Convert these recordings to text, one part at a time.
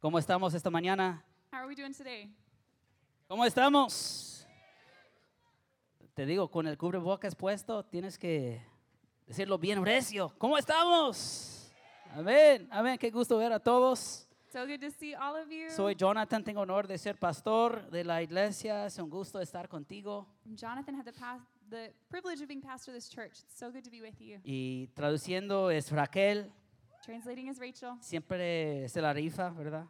¿Cómo estamos esta mañana? How are we doing today? ¿Cómo estamos? Te digo, con el cubrebocas puesto, tienes que decirlo bien recio. ¿Cómo estamos? Amén, amén. Qué gusto ver a todos. So good to see all of you. Soy Jonathan, tengo honor de ser pastor de la iglesia. Es un gusto estar contigo. I'm Jonathan had the, pas- the privilege of being pastor of this church. It's so good to be with you. Y traduciendo es Raquel. Translating is Rachel. Siempre se la rifa, ¿verdad?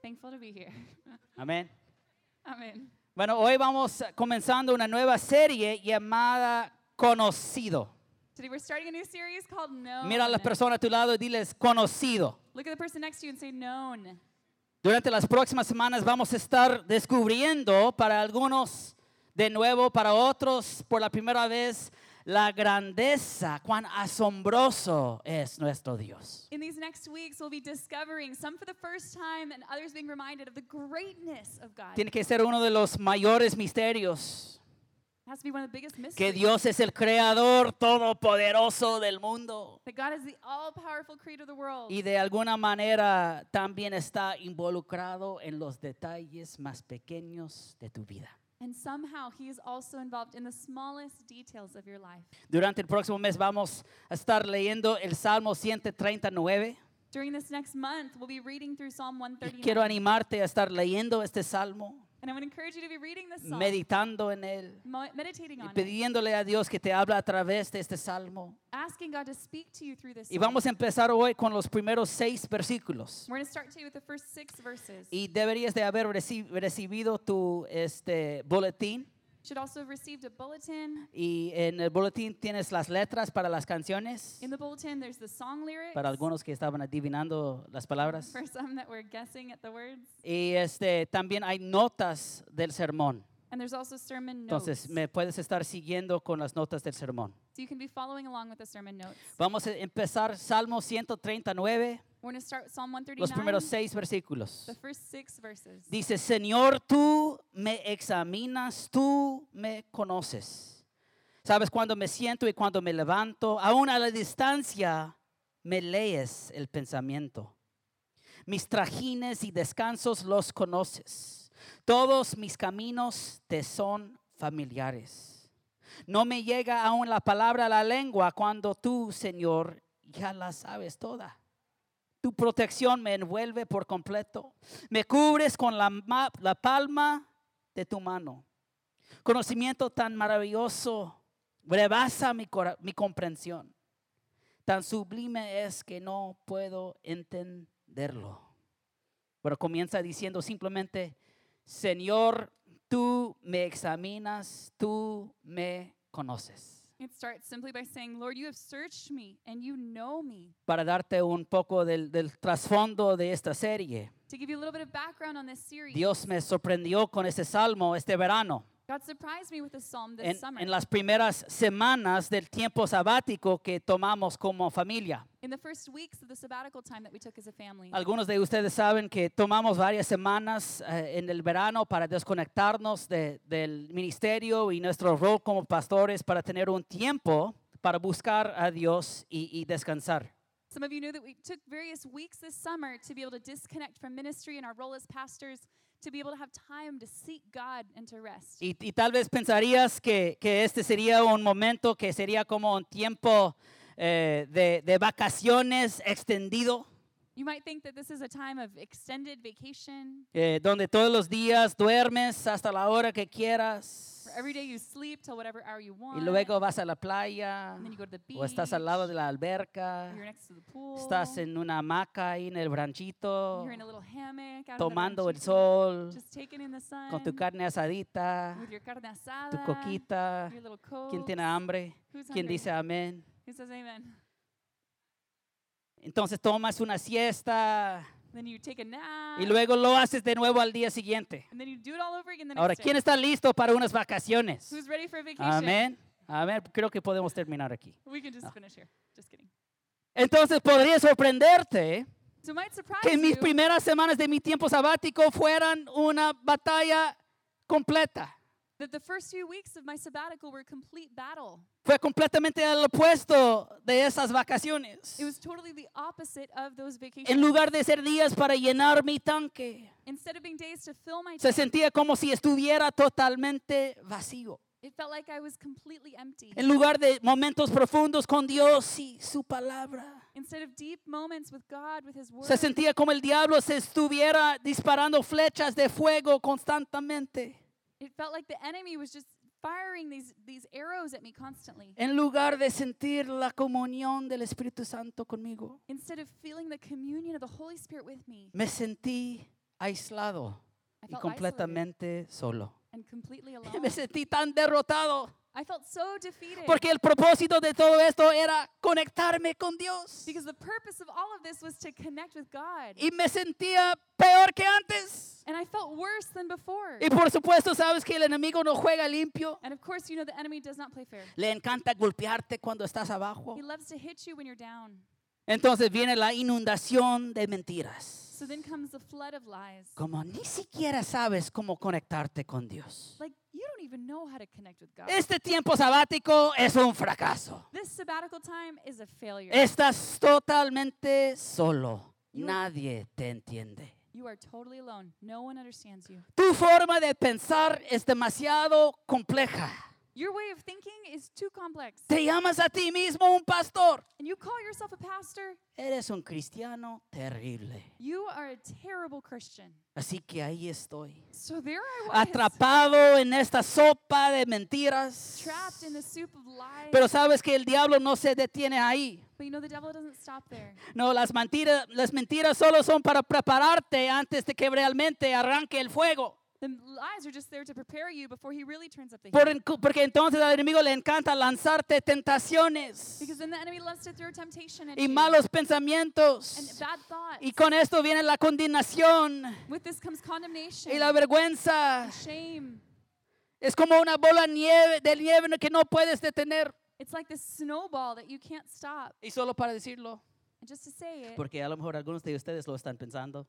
Thankful to be here. Amén. Amen. Bueno, hoy vamos comenzando una nueva serie llamada Conocido. Today we're starting a new series called Known. Mira a la persona a tu lado y diles conocido. Look at the person next to you and say known. Durante las próximas semanas vamos a estar descubriendo para algunos de nuevo, para otros por la primera vez, la grandeza, cuán asombroso es nuestro Dios. In these next weeks, we'll be discovering some for the first time and others being reminded of the greatness of God. Tiene que ser uno de los mayores misterios, It has to be one of the biggest que mysteries. Dios es el creador todopoderoso del mundo that God is the all-powerful creator of the world. y de alguna manera también está involucrado en los detalles más pequeños de tu vida. And somehow he is also involved in the smallest details of your life. Durante el próximo mes vamos a estar leyendo el Salmo 139. During this next month, we'll be reading through Psalm Y 139. quiero animarte a estar leyendo este salmo, and going to encourage you to be reading this psalm, meditando en él mo- meditating y on it, pidiéndole a Dios que te habla a través de este salmo. asking God to speak to you through this Y psalm. vamos a empezar hoy con los primeros seis versículos. We're going to start today with the first six verses. Y deberías de haber reci- recibido tu este, boletín. Should also have received a bulletin. Y en el boletín tienes las letras para las canciones. In the bulletin, there's the song lyrics Para algunos que estaban adivinando las palabras. for some that were guessing at the words. Y este, también hay notas del sermón. And there's also sermon notes. Entonces, me puedes estar siguiendo con las notas del sermón. so you can be following along with the sermon notes. Vamos a empezar Salmo 139, We're going to start with Psalm los 139, primeros seis versículos. the first six verses. Dice, Señor, tú me examinas, tú me conoces. Sabes cuando me siento y cuando me levanto, aún a la distancia me lees el pensamiento. Mis trajines y descansos los conoces. Todos mis caminos te son familiares. No me llega aún la palabra a la lengua cuando tú, Señor, ya la sabes toda. Tu protección me envuelve por completo. Me cubres con la, la palma de tu mano. Conocimiento tan maravilloso rebasa mi, mi comprensión. Tan sublime es que no puedo entenderlo. Pero comienza diciendo simplemente, Señor, tú me examinas, tú me conoces. It starts simply by saying, Lord, you have searched me and you know me. Para darte un poco del, del trasfondo de esta serie. To give you a little bit of background on this series, Dios me sorprendió con este salmo este verano. God surprised me with this psalm this En, summer. en las primeras semanas del tiempo sabático que tomamos como familia. In the first weeks of the sabbatical time that we took as a family. Algunos de ustedes saben que tomamos varias semanas eh, en el verano para desconectarnos de- del ministerio y nuestro rol como pastores para tener un tiempo para buscar a Dios y, y descansar. Some of you know that we took various weeks this summer to be able to disconnect from ministry and our role as pastors, to be able to have time to seek God and to rest. Y, y tal vez pensarías que, que este sería un momento que sería como un tiempo eh, de, de vacaciones extendido. You might think that this is a time of extended vacation, eh, donde todos los días duermes hasta la hora que quieras where every day you sleep till whatever hour you want. y luego vas a la playa and then you go to the beach. o estás al lado de la alberca, you're next to the pool. estás en una hamaca ahí en el ranchito you're in a little hammock out tomando el sol just taking in the sun con tu carne asadita, with your carne asada, tu coquita. your little coke. ¿Quién tiene hambre? Who's ¿Quién hungry? dice amén? Says amen? Entonces tomas una siesta Then you take a nap. y luego lo haces de nuevo al día siguiente. and then you do it all over again the Ahora, ¿quién está listo para unas vacaciones? Who's ready for vacation? Amén. Creo que podemos terminar aquí. We can just finish here. Just kidding. Entonces podría sorprenderte So it might surprise que mis you primeras semanas de mi tiempo sabático fueran una batalla completa. That the first few weeks of my sabbatical were a complete battle. Fue completamente al opuesto de esas vacaciones. It was totally the opposite of those vacations. En lugar de ser días para llenar mi tanque, Instead of being days to fill my se tank, sentía como si estuviera totalmente vacío. it felt like I was completely empty. En lugar de momentos profundos con Dios y su palabra. Instead of deep moments with God, with His Word, Se sentía como el diablo se estuviera disparando flechas de fuego constantemente. It felt like the enemy was just firing these, these arrows at me constantly. En lugar de sentir la comunión del Espíritu Santo conmigo, Instead of feeling the communion of the Holy Spirit with me, me sentí aislado I y felt completamente solo. and completely alone. Me sentí tan derrotado I felt so defeated porque el propósito de todo esto era conectarme con Dios. because the purpose of all of this was to connect with God. Y me sentía peor que antes. And I felt worse than before. Y por supuesto, sabes que el enemigo no juega limpio. And of course, you know the enemy does not play fair. Le encanta golpearte cuando estás abajo. He loves to hit you when you're down. Entonces viene la inundación de mentiras. So then comes the flood of lies. Como ni siquiera sabes cómo conectarte con Dios. Like, you don't even know how to connect with God. Este tiempo sabático es un fracaso. This sabbatical time is a failure. Estás totalmente solo. Nadie te entiende. You are totally alone. No one understands you. Tu forma de pensar es demasiado compleja. Your way of thinking is too complex. Te llamas a ti mismo un pastor. And you call yourself a pastor, Eres un cristiano terrible. you are a terrible Christian. Así que ahí estoy. So there I was, Atrapado en esta sopa de mentiras. trapped in the soup of lies. Pero sabes que el diablo no se detiene ahí. but you know the devil doesn't stop there. No, las mentiras, las mentiras solo son para prepararte antes de que realmente arranque el fuego. The lies are just there to prepare you before he really turns up the Por heat. en- porque entonces al enemigo le encanta lanzarte tentaciones Because then the enemy loves to throw temptation at y malos and pensamientos. bad thoughts. Y con esto viene la condenación With this comes condemnation, y la vergüenza. shame. Es como una bola nieve, de nieve que no puedes detener. It's like this snowball that you can't stop. Y solo para decirlo, And just to say it, porque a lo mejor algunos de ustedes lo están pensando.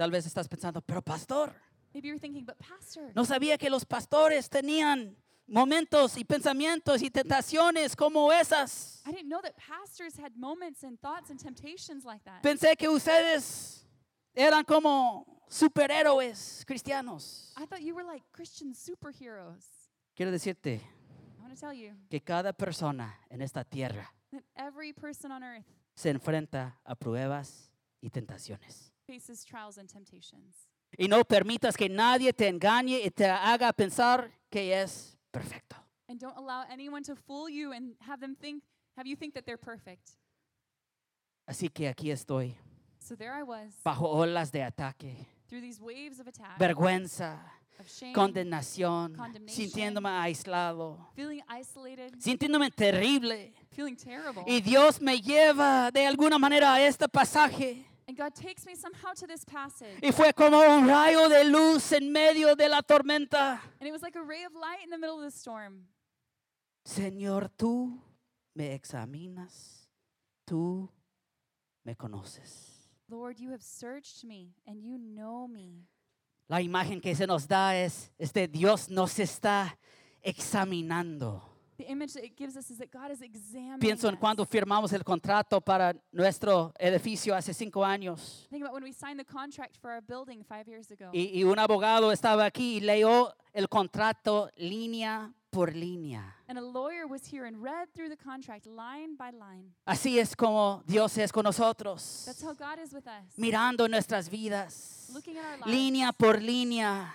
Tal vez estás pensando, pero pastor, Maybe you're thinking, but pastor, no sabía que los pastores tenían momentos y pensamientos y tentaciones como esas. I didn't know that pastors had moments and thoughts and temptations like that. Pensé que ustedes eran como superhéroes cristianos. I thought you were like Christian superheroes. Quiero decirte I want to tell you que cada persona en esta tierra that every person on earth se enfrenta a pruebas y tentaciones. Faces trials and temptations. Y no permitas que nadie te engañe y te haga pensar que es perfecto. And don't allow anyone to fool you and have them think, have you think that they're perfect. Así que aquí estoy, So there I was, bajo olas de ataque, through these waves of attack, vergüenza, of shame, condenación, sintiéndome aislado, feeling isolated, sintiéndome terrible. feeling terrible. Y Dios me lleva de alguna manera a este pasaje. And God takes me somehow to this passage. Y fue como un rayo de luz en medio de la tormenta. And it was like a ray of light in the middle of the storm. Señor, tú me examinas, tú me conoces. Lord, you have searched me and you know me. La imagen que se nos da es, este Dios nos está examinando. The image that it gives us is that God is examining Pienso en cuando firmamos el contrato para nuestro edificio hace cinco años. Think about when we signed the contract for our building five years ago. Y, y un abogado estaba aquí y leyó el contrato línea por línea. And a lawyer was here and read through the contract line by line. Así es como Dios es con nosotros, That's how God is with us. mirando nuestras vidas, Looking at our lives. línea por línea.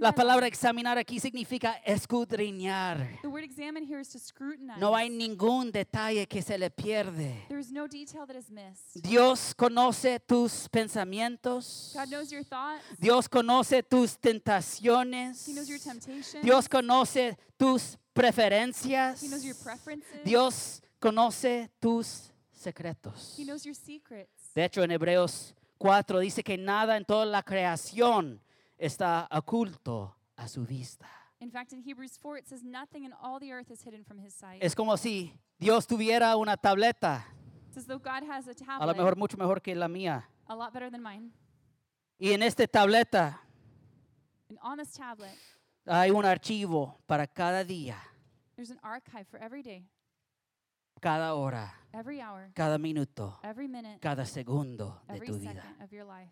La palabra examinar aquí significa escudriñar. The word examine here is to scrutinize. No hay ningún detalle que se le pierde. there is no detail that is missed. Dios conoce tus pensamientos. God knows your thoughts. Dios conoce tus tentaciones. He knows your temptations. Dios conoce tus preferencias. He knows your preferences. Dios conoce tus secretos. He knows your secrets. De hecho, en Hebreos 4 dice que nada en toda la creación está oculto a su vista. In fact, in Hebrews 4, it says, Nothing in all the earth is hidden from his sight. Es como si Dios tuviera una tableta, It's as though God has a a tablet, lo mejor mucho mejor que la mía. a lot better than mine. Y en esta tableta And on this tablet, hay un archivo para cada día, there's an archive for every day, cada hora, every hour, cada minuto, every minute, cada segundo de every tu second vida. of your life.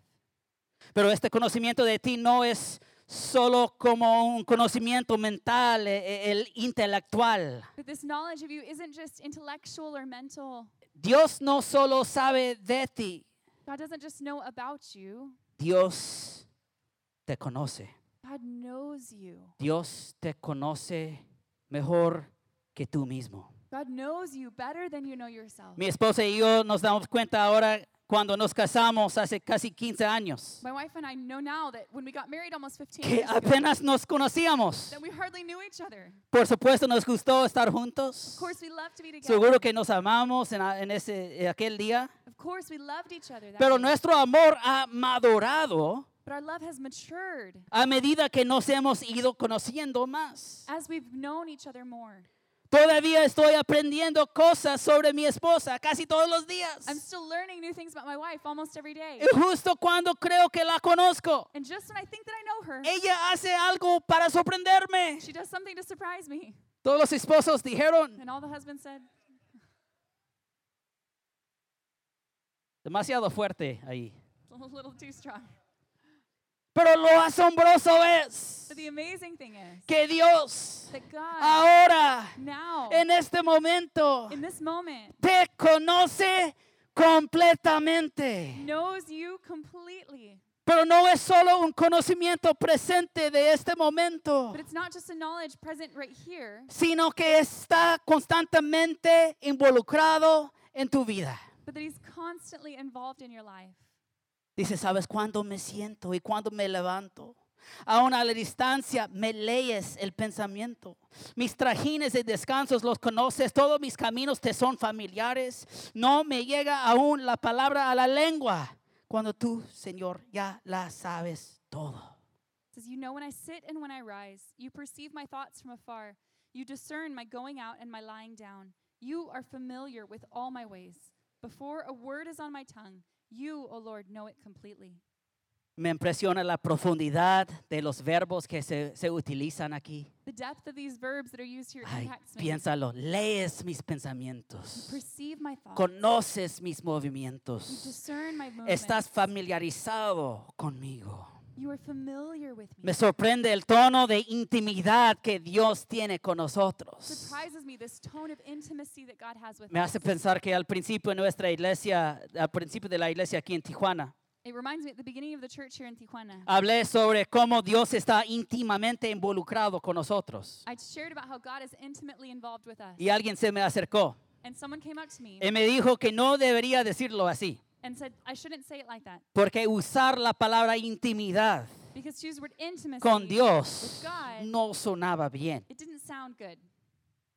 Pero este conocimiento de ti no es solo como un conocimiento mental, e- e- el intelectual. But this knowledge of you isn't just intellectual or mental. Dios no solo sabe de ti, God doesn't just know about you, Dios te conoce. God knows you. Dios te conoce mejor que tú mismo. God knows you better than you know yourself. Mi esposa y yo nos damos cuenta ahora cuando nos casamos hace casi 15 años My wife and I know now that when we got married almost 15 que apenas nos conocíamos. that we hardly knew each other. Por supuesto nos gustó estar juntos. Of course, we loved to be together. Seguro que nos amamos en, ese, en aquel día. Of course, we loved each other. That Pero nuestro amor ha madurado But our love has matured a medida que nos hemos ido conociendo más. as we've known each other more. Todavía estoy aprendiendo cosas sobre mi esposa casi todos los días. I'm still learning new things about my wife almost every day. Y justo cuando creo que la conozco, And just when I think that I know her, ella hace algo para sorprenderme. she does something to surprise me. Todos los esposos dijeron, And all the husbands said, demasiado fuerte ahí. it's a little too strong. Pero lo asombroso es que Dios ahora, en este momento, te conoce completamente. Pero no es solo un conocimiento presente de este momento, But it's not just a knowledge present right here, sino que está constantemente involucrado en tu vida. but that He's constantly involved in your life. Dice, ¿sabes cuándo me siento y cuándo me levanto? Aún a la distancia me lees el pensamiento. Mis trajines y descansos los conoces, todos mis caminos te son familiares. No me llega aún la palabra a la lengua cuando tú, Señor, ya la sabes todo. Says, You know when I sit and when I rise. You perceive my thoughts from afar. You discern my going out and my lying down. You are familiar with all my ways. Before a word is on my tongue, you, O Lord, know it completely. Me impresiona la profundidad de los verbos que se, se utilizan aquí. The depth of these verbs that are used here Ay, impacts me. piénsalo, lees mis You pensamientos, perceive my thoughts. conoces mis you movimientos, discern my movements. estás familiarizado conmigo. You are familiar with me. Me sorprende el tono de intimidad que Dios tiene con nosotros. surprises me this tone of intimacy that God has with Me us. hace pensar que al principio de nuestra iglesia, al principio de la iglesia aquí en Tijuana, It reminds me at the beginning of the church here in Tijuana. hablé sobre cómo Dios está íntimamente involucrado con nosotros. I shared about how God is intimately involved with us. Y alguien se me acercó And someone came up to me y me dijo que no debería decirlo así, and said, I shouldn't say it like that. porque usar la palabra intimidad Because to use the word intimacy con with Dios God, no sonaba bien. it didn't sound good.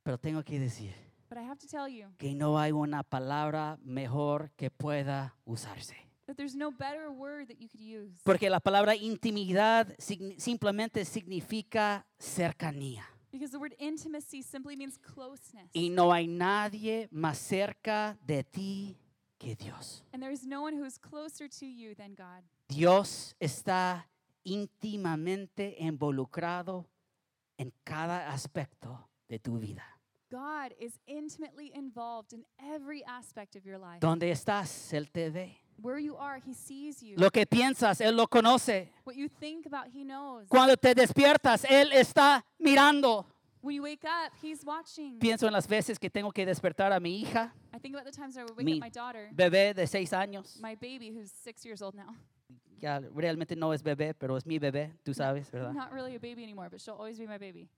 Pero tengo que decir But I have to tell you que no hay una palabra mejor que pueda usarse. that there's no better word that you could use. Porque la palabra intimidad signi- simplemente significa cercanía. Because the word intimacy simply means closeness. Y no hay nadie más cerca de ti que Dios. And there is no one who is closer to you than God. Dios está íntimamente involucrado en cada aspecto de tu vida. God is intimately involved in every aspect of your life. Donde estás, Él te ve. Where you are, He sees you. Lo que piensas, Él lo conoce. What you think about, He knows. Cuando te despiertas, Él está mirando. When you wake up, He's watching. Pienso en las veces que tengo que despertar a mi hija, I think about the times I would wake Mi up my daughter, bebé de seis años. my baby who's six years old now. Ya realmente no es bebé, pero es mi bebé, tú sabes, ¿verdad? Not really a baby anymore, but she'll always be my baby.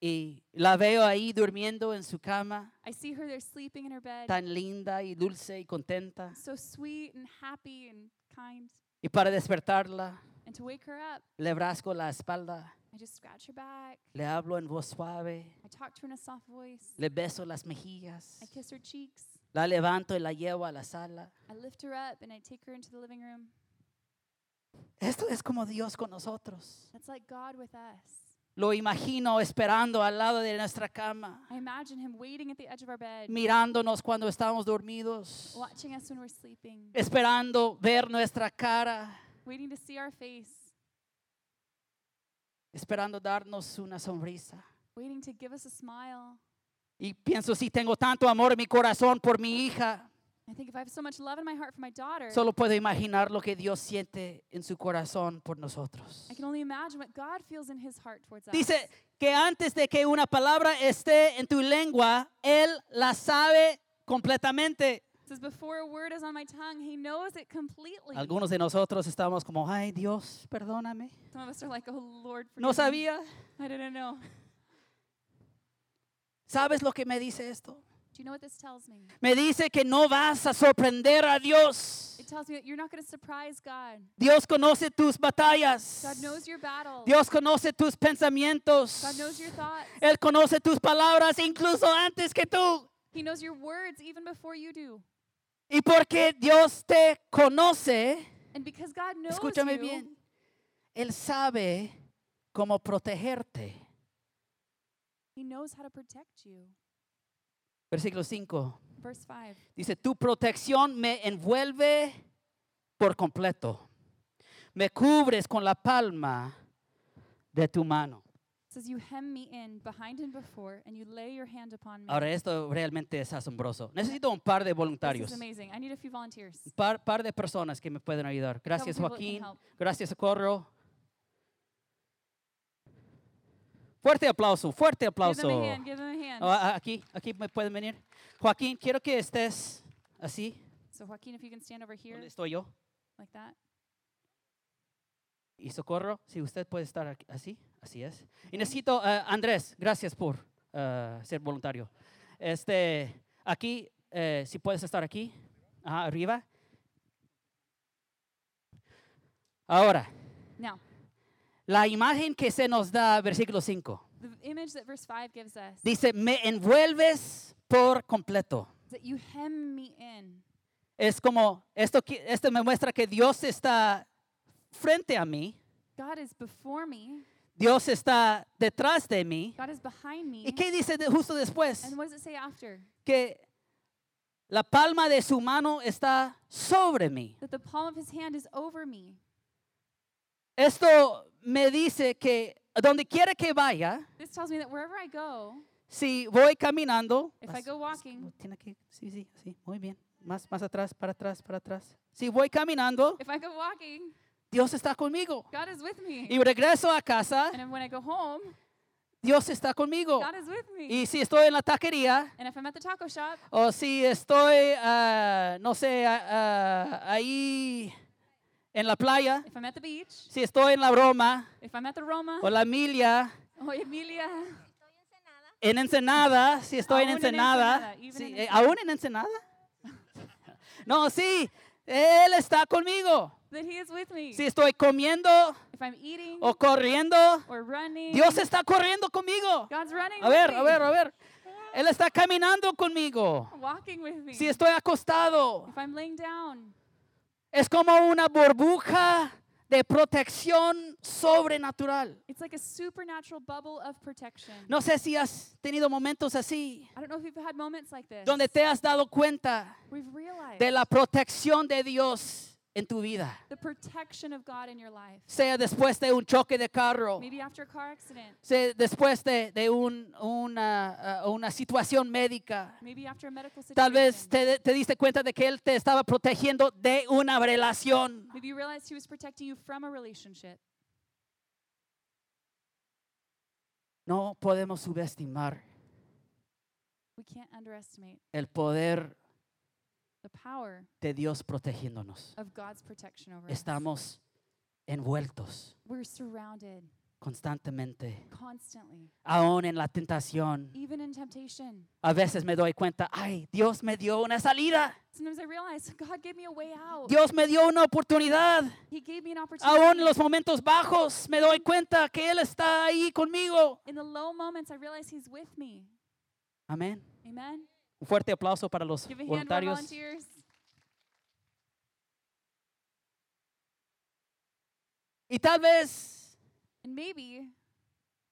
Y la veo ahí durmiendo en su cama, I see her there sleeping in her bed, tan linda y dulce y contenta. so sweet and happy and kind. Y para despertarla, And to wake her up, le rasco la espalda, I just scratch her back. le hablo en voz suave, I talk to her in a soft voice. le beso las mejillas, I kiss her cheeks. la levanto y la llevo a la sala. I lift her up and I take her into the living room. Esto es como Dios con nosotros. That's like God with us. Lo imagino esperando al lado de nuestra cama, I imagine Him waiting at the edge of our bed, mirándonos cuando estamos dormidos, watching us when we're sleeping, esperando ver nuestra cara. waiting to see our face. Esperando darnos una sonrisa. waiting to give us a smile. Y pienso si tengo tanto amor en mi corazón por mi hija, I think if I have so much love in my heart for my daughter, solo puedo imaginar lo que Dios siente en su corazón por nosotros. I can only imagine what God feels in his heart towards us. Dice que antes de que una palabra esté en tu lengua, Él la sabe completamente. Says, before a word is on my tongue, he knows it completely. Algunos de nosotros estamos como, ay Dios, perdóname. Some of us are like, oh Lord, No me. sabía. I didn't know. ¿Sabes lo que me dice esto? Do you know what this tells me? Me dice que no vas a sorprender a Dios. It tells me that you're not going to surprise God. Dios conoce tus batallas. God knows your battle. Dios conoce tus pensamientos. God knows your thoughts. Él conoce tus palabras incluso antes que tú. He knows your words even before you do. Y porque Dios te conoce, And because God knows escúchame you, bien, Él sabe cómo protegerte. he knows how to protect you. Versículo 5 Verse 5. dice, tu protección me envuelve por completo. Me cubres con la palma de tu mano. Ahora esto realmente es asombroso. Necesito un par de voluntarios. Un par, par de personas que me pueden ayudar. Gracias Joaquín. Gracias Socorro. Fuerte aplauso, fuerte Give aplauso. them a hand. Give them a hand. Oh, aquí, aquí me pueden venir. Joaquín, quiero que estés así. so, Joaquin, if you can stand over here ¿Dónde estoy yo? like that. Y Socorro, si usted puede estar aquí- así, así es. Y necesito, eh, Andrés, gracias por eh, ser voluntario. Este, aquí, eh, si puedes estar aquí, ajá, arriba. Ahora, Now, la imagen que se nos da, versículo 5, the image that verse 5 gives us dice, me envuelves por completo. that you hem me in. Es como, esto, esto me muestra que Dios está frente a mí, God is before me, Dios está detrás de mí. God is behind me. ¿Y qué dice de- justo después? And what does it say after? Que la palma de su mano está sobre mí. That the palm of his hand is over me. Esto me dice que donde quiera que vaya, This tells me that wherever I go, si voy caminando, if I go walking, tiene que, sí, sí, sí, muy bien, más, más atrás, para atrás, para atrás. Si voy caminando, if I go walking, Dios está conmigo. God is with me. Y regreso a casa, And when I go home, Dios está conmigo. God is with me. Y si estoy en la taquería, And if I'm at the taco shop, o si estoy, ah, no sé, ah, ahí en la playa, if I'm at the beach, si estoy en la broma if I'm at the Roma, o la Emilia, oh Emilia, en Ensenada, si estoy en Aún en Ensenada, Ensenada, even sí, in eh, Ensenada. ¿aún en Ensenada? No, sí, Él está conmigo. That he is with me. Si estoy comiendo If I'm eating o corriendo, or running, Dios está corriendo conmigo. God's running A ver, a ver, a ver. Él está caminando conmigo. walking with me. Si estoy acostado, if I'm laying down, es como una burbuja de protección sobrenatural. it's like a supernatural bubble of protection. No sé si has tenido momentos así, I don't know if you've had moments like this. donde te has dado cuenta We've realized de la protección de Dios en tu vida. the protection of God in your life. Sea después de un choque de carro, Maybe after a car accident, sea después de, de un- una, una situación médica. maybe after a medical situation. Tal vez te, te diste cuenta de que Él te estaba protegiendo de una relación. Maybe you realized he was protecting you from a relationship. No podemos subestimar We can't underestimate el poder de Dios protegiéndonos. of God's protection over us. Estamos envueltos We're surrounded constantemente, constantly, aún en la tentación. even in temptation. A veces me doy cuenta, ay, Dios me dio una salida. Sometimes I realize God gave me a way out. Dios me dio una oportunidad. He gave me an opportunity. Aún en los momentos bajos me doy cuenta que Él está ahí conmigo. In the low moments, I realize He's with me. Amén. Un fuerte aplauso para los voluntarios. Y tal vez And maybe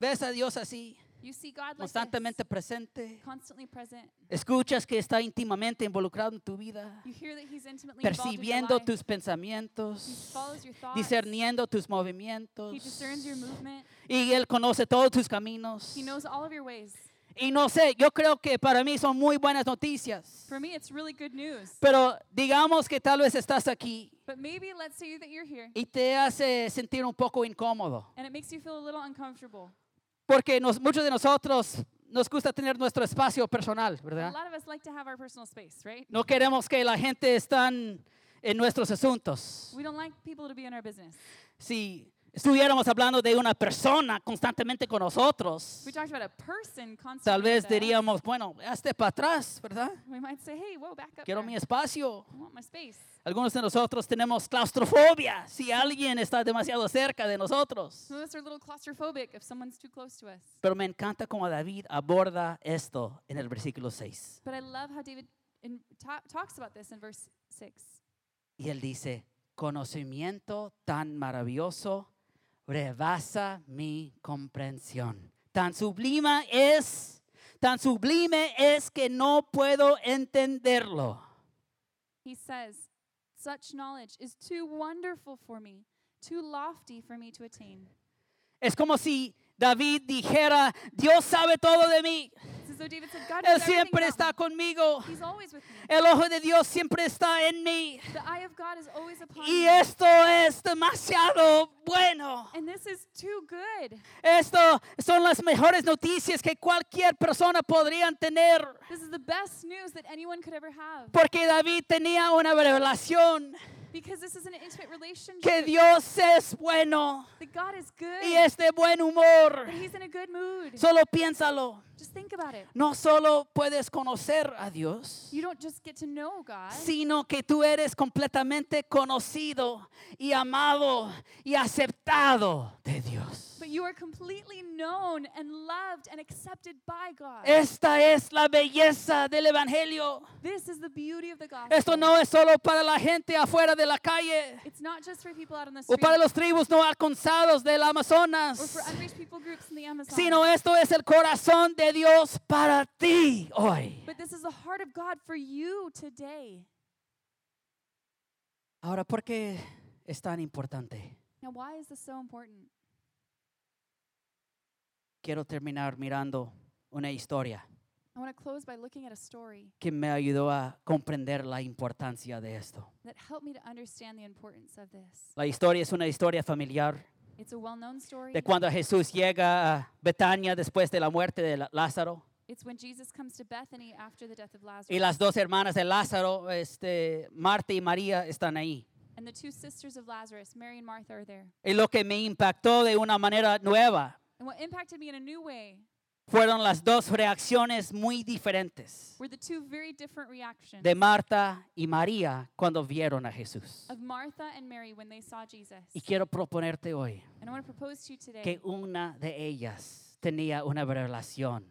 ves a Dios así. You see God constantemente presente. present. Escuchas que está íntimamente involucrado en tu vida, You hear that He's intimately involved in your percibiendo tus He pensamientos, follows your thoughts. discerniendo tus He movimientos. discerns your movement. Y Él conoce todos tus caminos. He knows all of your ways. Y no sé, yo creo que para mí son muy buenas noticias. For me, it's really good news. Pero digamos que tal vez estás aquí But maybe let's say that you're here y te hace sentir un poco incómodo. and it makes you feel a little uncomfortable. Porque nos- muchos de nosotros nos gusta tener nuestro espacio personal, A ¿verdad? lot of us like to have our personal space, right? No queremos que la gente están en nuestros asuntos. We don't like people to be in our business. Si estuviéramos hablando de una persona constantemente con nosotros, If we talked about a person constantly, tal vez us, diríamos, bueno, hazte para atrás, ¿verdad? we might say, "Hey, whoa, back up! Quiero there. mi espacio. I want my space." Algunos de nosotros tenemos claustrofobia si alguien está demasiado cerca de nosotros. Some of us are a little claustrophobic if someone's too close to us. Pero me encanta cómo David aborda esto en el versículo 6. But I love how David in, ta- talks about this in verse six. Y él dice, conocimiento tan maravilloso rebasa mi comprensión. Tan sublime es, tan sublime es que no puedo entenderlo. He says, "Such knowledge is too wonderful for me, too lofty for me to attain." Es como si David dijera, Dios sabe todo de mí. It's as though David said, "God Él siempre está conmigo. He's always with me. El ojo de Dios siempre está en mí. The eye of God is always upon Y me." esto es demasiado bueno. And this is too good. Esto son las mejores noticias que cualquier persona podría tener. This is the best news that anyone could ever have. Porque David tenía una revelación Because this is an intimate relationship. que Dios es bueno that God is good. y es de buen humor. That He's in a good mood. Solo piénsalo. just think about it. No solo puedes conocer a Dios, You don't just get to know God, sino que tú eres completamente conocido y amado y aceptado de Dios. but you are completely known and loved and accepted by God. Esta es la belleza del Evangelio. this is the beauty of the gospel. Esto no es solo para la gente afuera de la calle it's not just for people out on the o para los tribus no alcanzados del Amazonas, sino esto es el corazón de Dios para ti hoy. but this is the heart of God for you today. Ahora, ¿por qué es tan importante? Now, why is this so important? Quiero terminar mirando una historia I want to close by looking at a story que me ayudó a comprender la importancia de esto. that helped me to understand the importance of this. La historia es una historia familiar It's a well-known story. de cuando Jesús llega a Betania después de la muerte de La- Lázaro. It's when Jesus comes to Bethany after the death of Lazarus. Y las dos hermanas de Lázaro, este, Marta y María, están ahí. And the two sisters of Lazarus, Mary and Martha, are there. Y lo que me impactó de una manera nueva And what impacted me in a new way fueron las dos reacciones muy diferentes were the two very different reactions de Marta y María cuando vieron a Jesús. of Martha and Mary when they saw Jesus. Y quiero proponerte hoy And I want to propose to you today que una de ellas tenía una revelación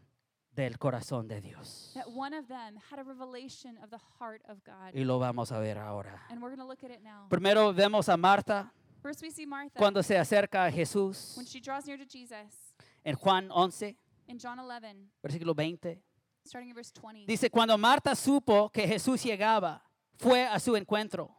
del corazón de Dios. that one of them had a revelation of the heart of God. Y lo vamos a ver ahora. And we're going to look at it now. Primero vemos a Marta First, we see Martha cuando se acerca a Jesús when she draws near to Jesus en Juan 11, in John 11, versículo 20. starting in verse 20. Dice, cuando Marta supo que Jesús llegaba, fue a su encuentro,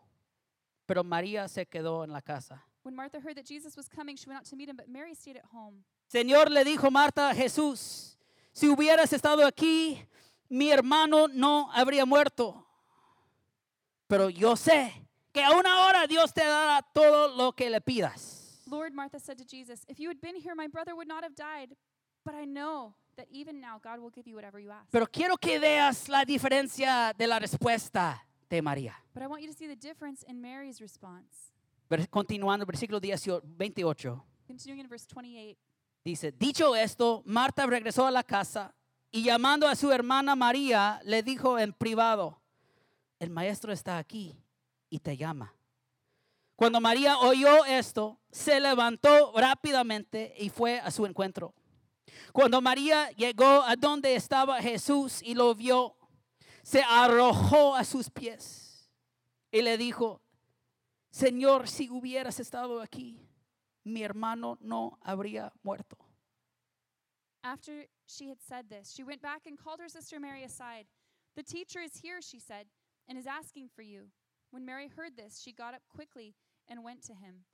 pero María se quedó en la casa. When Martha heard that Jesus was coming, she went out to meet him, but Mary stayed at home. Señor, le dijo Marta a Jesús, si hubieras estado aquí, mi hermano no habría muerto. Pero yo sé que a una hora Dios te dará todo lo que le pidas. Lord, Martha said to Jesus, If you had been here, my brother would not have died. But I know that even now, God will give you whatever you ask. Pero quiero que veas la diferencia de la respuesta de María. But I want you to see the difference in Mary's response. Ver- Continuando, versículo 18 28. Continuing in verse 28. Dice, dicho esto, Marta regresó a la casa y llamando a su hermana María, le dijo en privado, el maestro está aquí y te llama. Cuando María oyó esto, se levantó rápidamente y fue a su encuentro. Cuando María llegó a donde estaba Jesús y lo vio, se arrojó a sus pies y le dijo, Señor, si hubieras estado aquí, mi hermano no habría muerto. After she had said this, she went back and called her sister Mary aside. The teacher is here, she said, and is asking for you. When Mary heard this, she got up quickly and went to him.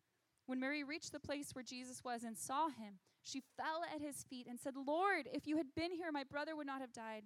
When Mary reached the place where Jesus was and saw him, she fell at his feet and said, Lord, if you had been here, my brother would not have died.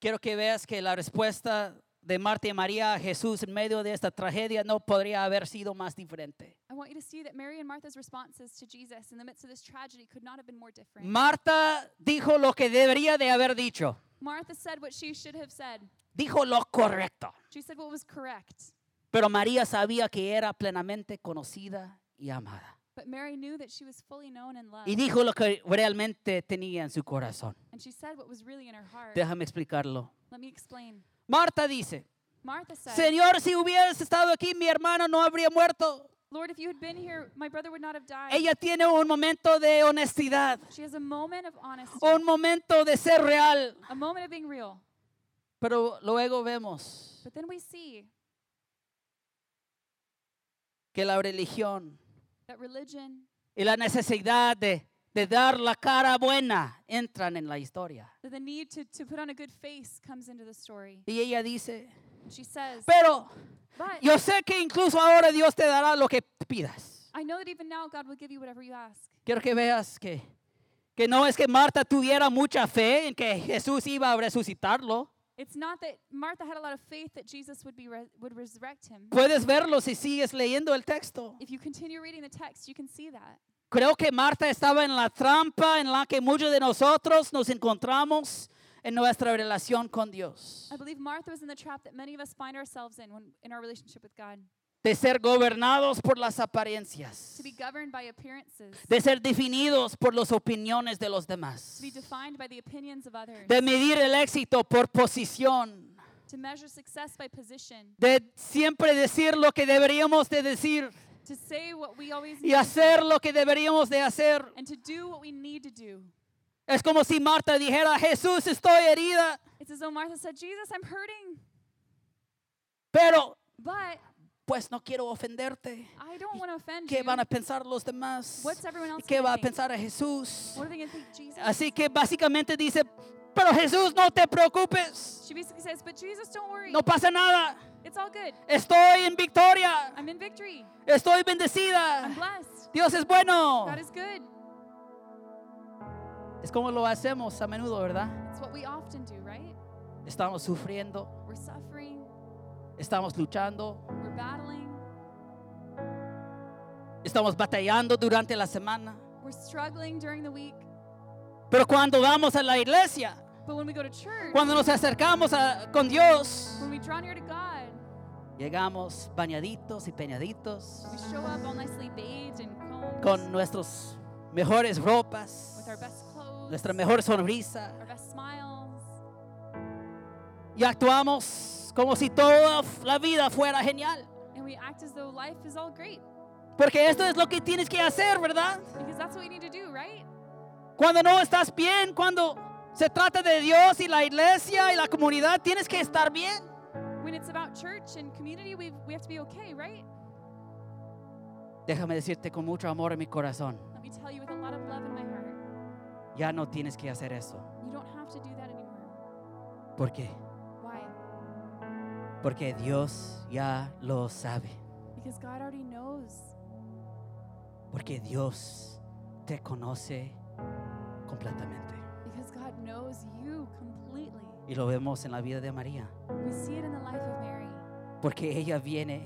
Quiero que veas que la respuesta de Marta y María a Jesús en medio de esta tragedia no podría haber sido más diferente. I want you to see that Mary and Martha's responses to Jesus in the midst of this tragedy could not have been more different. Marta dijo lo que debería de haber dicho. Martha said what she should have said. Dijo lo correcto. She said what was correct. Pero María sabía que era plenamente conocida y amada. But Mary knew that she was fully known and loved. Y dijo lo que realmente tenía en su corazón. And she said what was really in her heart. Déjame explicarlo. Let me explain. Marta dice, Martha said, Señor, si hubieras estado aquí, mi hermano no habría muerto. Lord, if you had been here, my brother would not have died. Ella tiene un momento de honestidad, She has a moment of honesty, un momento de ser real. a moment of being real. Pero luego vemos But then we see que la religión religion, y la necesidad de, de dar la cara buena entran en la historia. that the need to, to put on a good face comes into the story. Y ella dice, she says, pero But yo sé que incluso ahora Dios te dará lo que pidas. I know that even now God will give you whatever you ask. Quiero que veas que, que no es que Marta tuviera mucha fe en que Jesús iba a resucitarlo. It's not that Martha had a lot of faith that Jesus would be re- would resurrect him. Puedes verlo si sigues leyendo el texto. If you continue reading the text, you can see that. Creo que Marta estaba en la trampa en la que muchos de nosotros nos encontramos en nuestra relación con Dios. I believe Martha was in the trap that many of us find ourselves in when in our relationship with God. De ser gobernados por las apariencias. To be governed by appearances, De ser definidos por las opiniones de los to demás. be defined by the opinions of others, De medir el éxito por posición. to measure success by position, De siempre decir lo que deberíamos de decir. to say what we always Y need to hacer lo que deberíamos de hacer. and to do what we need to do. Es como si Marta dijera, Jesús, estoy herida. It's as though Martha said, Jesus, I'm hurting, Pero but pues no quiero ofenderte. I don't want to offend ¿Qué you. van a pensar los demás? What's everyone else ¿Qué va a pensar a Jesús? What are they going to think, Jesus? Así que básicamente dice, pero Jesús, no te preocupes. She basically says, but Jesus, don't worry. No pasa nada. It's all good. Estoy en victoria. I'm in victory. Estoy I'm bendecida. blessed. Dios es bueno. God is good. Es como lo hacemos a menudo, ¿verdad? It's what we often do, right? Estamos sufriendo, We're suffering, estamos luchando, estamos batallando durante la semana. we're struggling during the week. Pero cuando vamos a la iglesia, But when we go to church, cuando nos acercamos a- con Dios, when we draw near to God, llegamos bañaditos y peñaditos we show up all nicely bathed and combed con nuestras mejores ropas, with our best clothes, nuestra mejor sonrisa our best smiles, y actuamos como si toda la vida fuera genial. and we act as though life is all great. Porque esto es lo que tienes que hacer, ¿verdad? Because that's what need to do, right? Cuando no estás bien, cuando se trata de Dios y la iglesia y la comunidad, tienes que estar bien. When it's about church and community, we we have to be okay, right? Déjame decirte con mucho amor en mi corazón, Let me tell you with a lot of love in my heart, ya no tienes que hacer eso. you don't have to do that anymore. ¿Por qué? Porque Dios ya lo sabe. Because God already knows. Porque Dios te conoce completamente. Because God knows you completely. Y lo vemos en la vida de María. We see it in the life of Mary. Porque ella viene,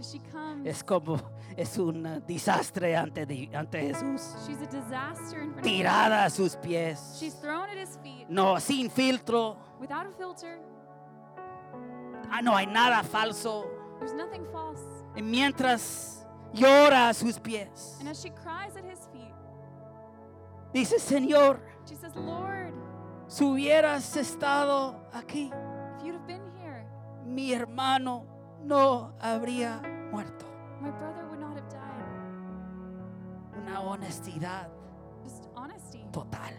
She comes, es como, es un desastre ante, ante Jesús. she's a disaster in front of Tirada a sus pies. She's thrown at his feet No, sin filtro. without a filter. Ah, no hay nada falso. There's nothing false. Y mientras llora a sus pies, And as she cries at his feet, dice, Señor, she says, Lord, si hubieras estado aquí, if you'd have been here, mi hermano no habría muerto. my brother would not have died. Una honestidad Just honesty, total.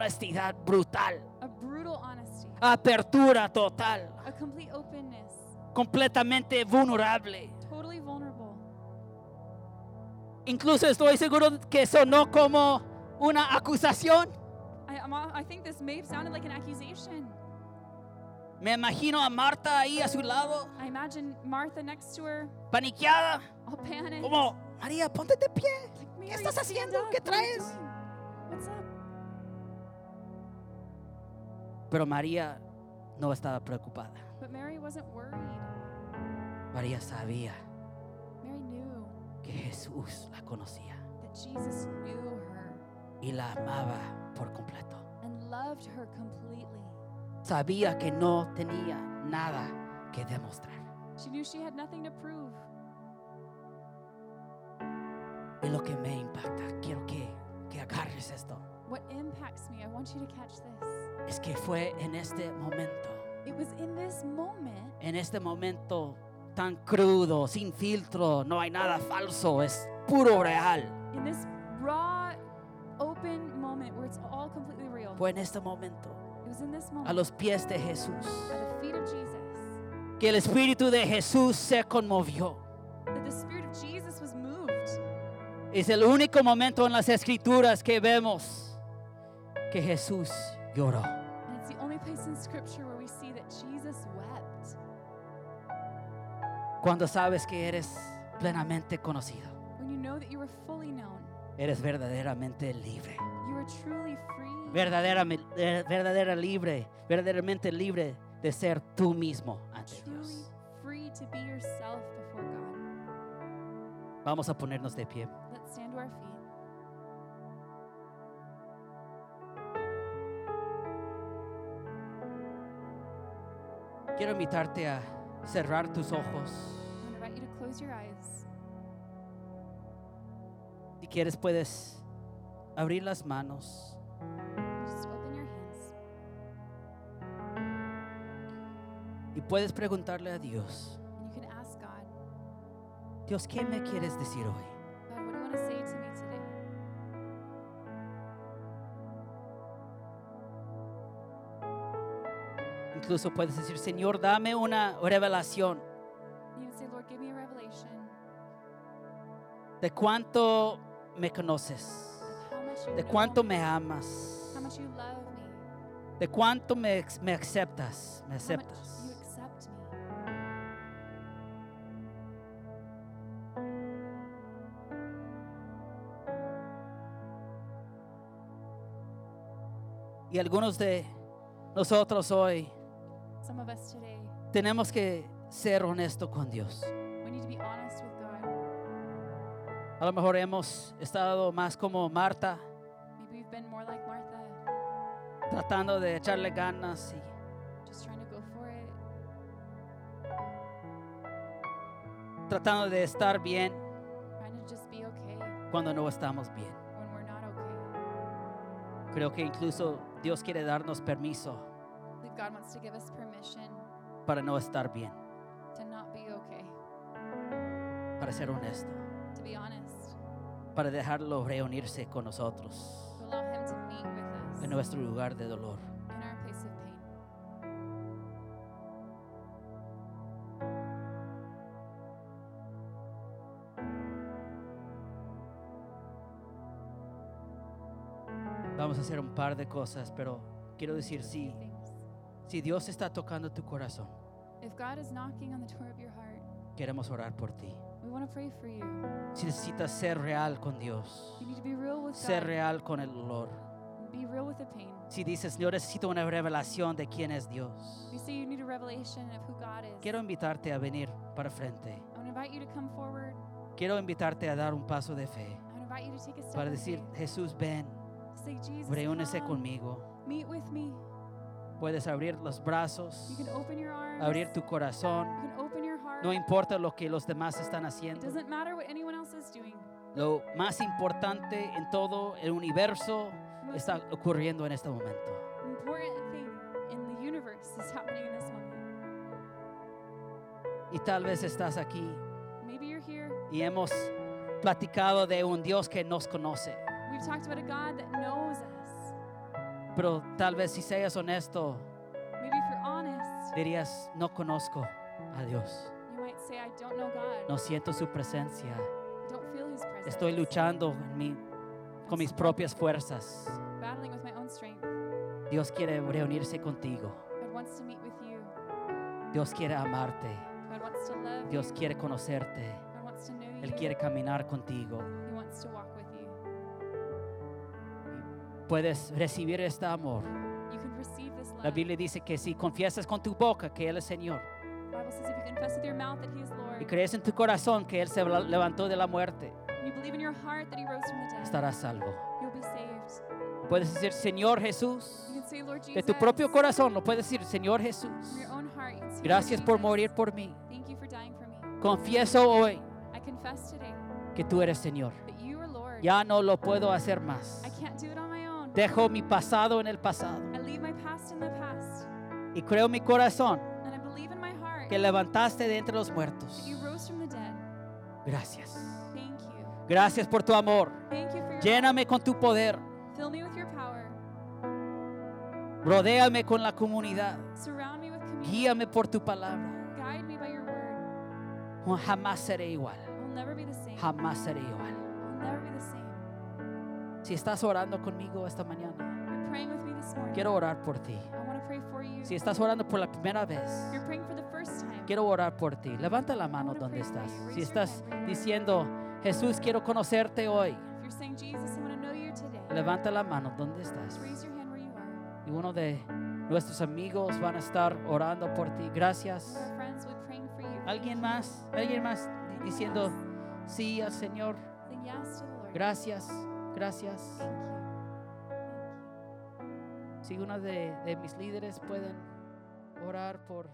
Honestidad brutal. A brutal honesty. Apertura total. A complete openness. Completamente vulnerable. Totally vulnerable. Incluso estoy seguro que sonó como una acusación. I, think this may have sounded like an accusation. Me imagino a Marta ahí a su lado, I imagine Martha next to her, paniqueada, all panicked. como, María, ponte de pie. Like, ¿Qué "Mary, estás haciendo? ¿Qué traes? What's up? Pero María no estaba preocupada. But Mary wasn't worried. María sabía Mary knew que Jesús la conocía that Jesus knew her y la amaba por completo. and loved her completely. Sabía que no tenía nada que demostrar. She knew she had nothing to prove. Y lo que me impacta, quiero que, que agarres esto, What impacts me, I want you to catch this. Es que fue en este momento, It was in this moment, en este momento tan crudo, sin filtro, no hay nada falso, es puro real. in this raw, open moment where it's all completely real. Fue en este momento, It was in this a moment los pies de Jesús, at the feet of Jesus que el Espíritu de Jesús se conmovió. that the Spirit of Jesus was moved. Es el único momento en las escrituras que vemos que Jesús lloró. And it's the only place in Scripture where we see that Jesus wept. Cuando sabes que eres plenamente conocido, When you know that you were fully known, eres verdaderamente libre. you are truly free. Verdaderamente, verdadera libre, verdaderamente libre de ser tú mismo ante truly Dios. free to be yourself before God. Vamos a ponernos de pie. Let's stand to our feet. Quiero invitarte a cerrar tus ojos. Si quieres puedes abrir las manos. Y puedes preguntarle a Dios, Dios, ¿qué me quieres decir hoy? Incluso puedes decir, Señor, dame una revelación say, de cuánto me conoces, de cuánto me, amas, how much you love me, de cuánto me, me aceptas, me aceptas. you accept me. Y algunos de nosotros hoy Some of us today, tenemos que ser honestos con Dios. we need to be honest with God. A lo mejor hemos estado más como Marta, Maybe we've been more like Martha, tratando de echarle ganas y just trying to go for it, tratando de estar bien trying to just be okay cuando no estamos bien. when we're not okay. Creo que incluso Dios quiere darnos permiso God wants to give us permission para no estar bien, to not be okay, para ser honesto, to be honest, para dejarlo reunirse con nosotros to allow Him to meet with us en nuestro lugar de dolor. in our place of pain. Vamos a hacer un par de cosas, pero quiero decir, Things. Si Dios está tocando tu corazón, If God is knocking on the door of your heart, queremos orar por ti. we want to pray for you. Si necesitas ser real con Dios, You need to be real with ser God. real con el dolor. Be real with the pain. Si dices, yo necesito una revelación de quién es Dios, You say you need a revelation of who God is. quiero invitarte a venir para frente. I want to invite you to come forward. Quiero invitarte a dar un paso de fe I want to invite you to take a step para of decir, faith. Jesús, ven, Say, Jesus, reúnese come, conmigo. meet with me. Puedes abrir los brazos, You can open your arms. abrir tu corazón. You can open your heart. No importa lo que los demás están haciendo. doesn't matter what anyone else is doing. Lo más importante en todo el universo está ocurriendo en este momento. Y tal vez estás aquí Maybe you're here. y hemos platicado de un Dios que nos conoce. We've talked about a God that knows. Pero tal vez si seas honesto, Maybe if you're honest, dirías, no conozco a Dios. you might say, I don't know God. No siento su presencia. I don't feel His presence. Estoy luchando en con mis propias fuerzas. battling with my own strength. Dios quiere reunirse contigo. God wants to meet with you. Dios quiere amarte. God wants to love Dios you. quiere conocerte. God wants to know Él you. quiere caminar contigo. He wants to walk with you. Puedes recibir este amor. You can receive this love. La Biblia dice que si confiesas con tu boca que Él es Señor The Bible says if you confess with your mouth that He is y Lord, crees en tu corazón que Él se levantó de la muerte, estarás salvo. you'll be saved. Puedes decir, Señor Jesús, You can say, Lord Jesus, de tu propio corazón lo puedes decir, Señor Jesús, your own heart, you can say, Lord gracias por morir por mí. Thank you for dying for me. Confieso hoy I confess today que tú eres Señor. that you are Lord. Ya no lo puedo hacer más. Dejo mi pasado en el pasado I leave my past in the past, y creo en mi corazón and I believe in my heart que levantaste de entre los that muertos. you rose from the dead. Gracias. Thank you. Gracias por tu amor. Thank you for your Lléname con tu poder. Fill me with your power. Rodéame con la comunidad. Surround me with community. Guíame por tu palabra. Guide me by your word. Jamás seré igual. I'll never be the same. Jamás seré igual. I'll never be the same. Si estás orando conmigo esta mañana, morning. quiero orar por ti. Si estás orando por la primera vez, time. quiero orar por ti. Levanta la mano donde estás. Si estás diciendo, Jesús, quiero conocerte hoy, saying, today, levanta la mano donde estás. Y uno de nuestros amigos van a estar orando por ti. Gracias. Friends. ¿Alguien más? ¿Alguien más di- diciendo sí al Señor? Gracias, gracias. Si uno de, de mis líderes pueden orar por